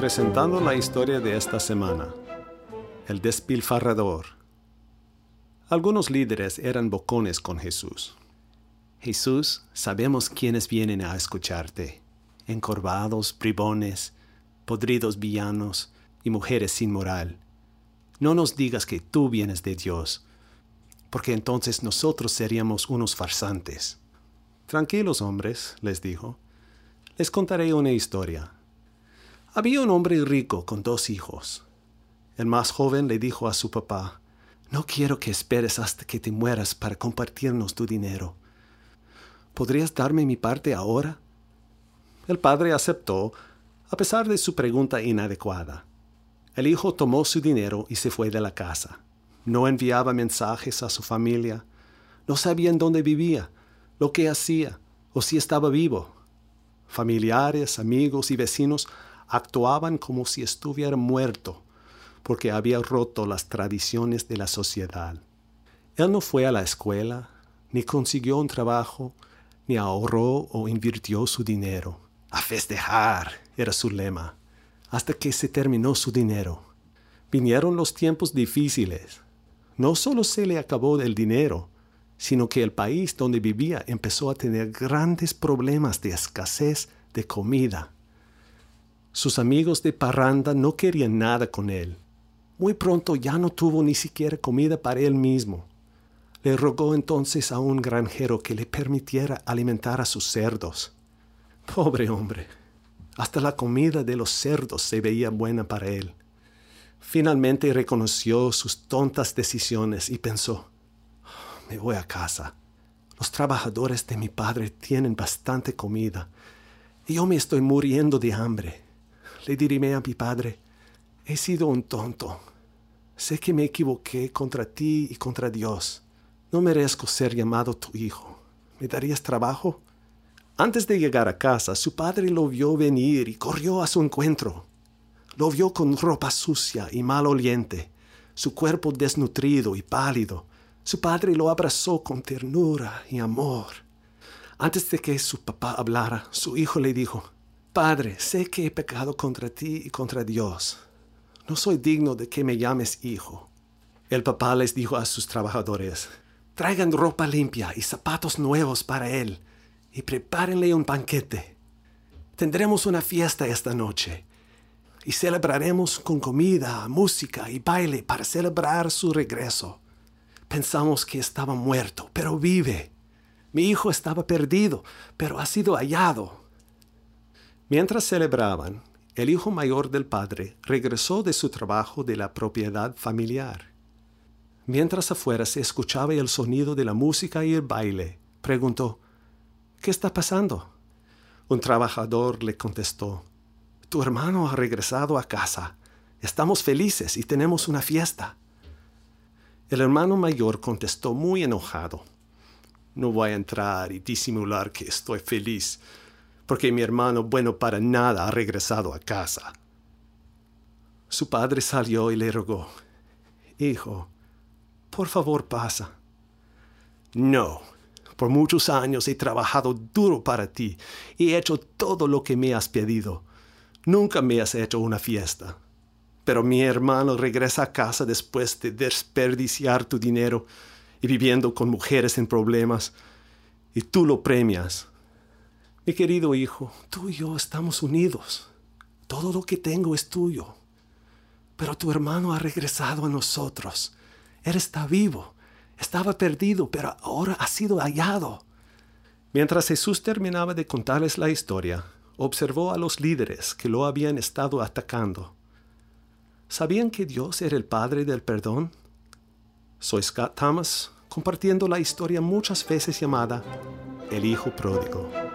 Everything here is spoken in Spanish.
Presentando la historia de esta semana. El despilfarrador. Algunos líderes eran bocones con Jesús. Jesús, sabemos quiénes vienen a escucharte. Encorvados, bribones, podridos villanos y mujeres sin moral. No nos digas que tú vienes de Dios, porque entonces nosotros seríamos unos farsantes. Tranquilos hombres, les dijo, les contaré una historia. Había un hombre rico con dos hijos. El más joven le dijo a su papá, No quiero que esperes hasta que te mueras para compartirnos tu dinero. ¿Podrías darme mi parte ahora? El padre aceptó, a pesar de su pregunta inadecuada. El hijo tomó su dinero y se fue de la casa. No enviaba mensajes a su familia. No sabían dónde vivía, lo que hacía o si estaba vivo. Familiares, amigos y vecinos actuaban como si estuviera muerto, porque había roto las tradiciones de la sociedad. Él no fue a la escuela, ni consiguió un trabajo, ni ahorró o invirtió su dinero. A festejar era su lema, hasta que se terminó su dinero. Vinieron los tiempos difíciles. No solo se le acabó el dinero, sino que el país donde vivía empezó a tener grandes problemas de escasez de comida sus amigos de parranda no querían nada con él. Muy pronto ya no tuvo ni siquiera comida para él mismo. Le rogó entonces a un granjero que le permitiera alimentar a sus cerdos. Pobre hombre, hasta la comida de los cerdos se veía buena para él. Finalmente reconoció sus tontas decisiones y pensó, me voy a casa. Los trabajadores de mi padre tienen bastante comida y yo me estoy muriendo de hambre le diré a mi padre, he sido un tonto. Sé que me equivoqué contra ti y contra Dios. No merezco ser llamado tu hijo. ¿Me darías trabajo? Antes de llegar a casa, su padre lo vio venir y corrió a su encuentro. Lo vio con ropa sucia y mal oliente, su cuerpo desnutrido y pálido. Su padre lo abrazó con ternura y amor. Antes de que su papá hablara, su hijo le dijo, Padre, sé que he pecado contra ti y contra Dios. No soy digno de que me llames hijo. El papá les dijo a sus trabajadores, traigan ropa limpia y zapatos nuevos para él, y prepárenle un banquete. Tendremos una fiesta esta noche, y celebraremos con comida, música y baile para celebrar su regreso. Pensamos que estaba muerto, pero vive. Mi hijo estaba perdido, pero ha sido hallado Mientras celebraban, el hijo mayor del padre regresó de su trabajo de la propiedad familiar. Mientras afuera se escuchaba el sonido de la música y el baile, preguntó, ¿Qué está pasando? Un trabajador le contestó, Tu hermano ha regresado a casa. Estamos felices y tenemos una fiesta. El hermano mayor contestó muy enojado, No voy a entrar y disimular que estoy feliz porque mi hermano bueno para nada ha regresado a casa. Su padre salió y le rogó, Hijo, por favor pasa. No, por muchos años he trabajado duro para ti y he hecho todo lo que me has pedido. Nunca me has hecho una fiesta. Pero mi hermano regresa a casa después de desperdiciar tu dinero y viviendo con mujeres en problemas, y tú lo premias. Mi querido hijo, tú y yo estamos unidos. Todo lo que tengo es tuyo. Pero tu hermano ha regresado a nosotros. Él está vivo. Estaba perdido, pero ahora ha sido hallado. Mientras Jesús terminaba de contarles la historia, observó a los líderes que lo habían estado atacando. ¿Sabían que Dios era el Padre del perdón? Soy Scott Thomas, compartiendo la historia muchas veces llamada El Hijo Pródigo.